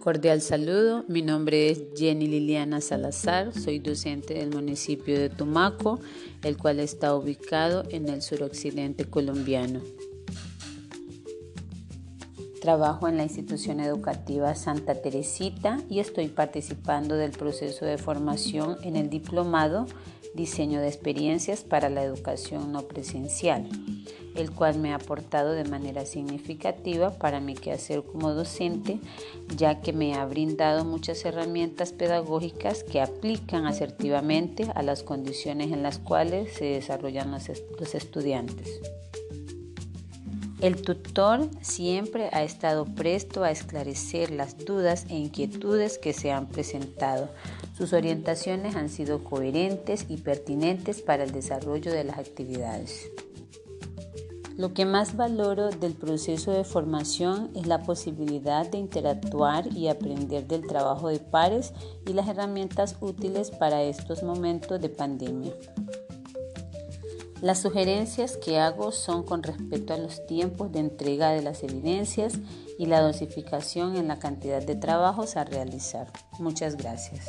Cordial saludo, mi nombre es Jenny Liliana Salazar, soy docente del municipio de Tumaco, el cual está ubicado en el suroccidente colombiano. Trabajo en la institución educativa Santa Teresita y estoy participando del proceso de formación en el diplomado Diseño de experiencias para la educación no presencial el cual me ha aportado de manera significativa para mi quehacer como docente, ya que me ha brindado muchas herramientas pedagógicas que aplican asertivamente a las condiciones en las cuales se desarrollan los, estudiantes. El tutor siempre ha estado presto a esclarecer las dudas e inquietudes que se han presentado. Sus orientaciones han sido coherentes y pertinentes para el desarrollo de las actividades. Lo que más valoro del proceso de formación es la posibilidad de interactuar y aprender del trabajo de pares y las herramientas útiles para estos momentos de pandemia. Las sugerencias que hago son con respecto a los tiempos de entrega de las evidencias y la dosificación en la cantidad de trabajos a realizar. Muchas gracias.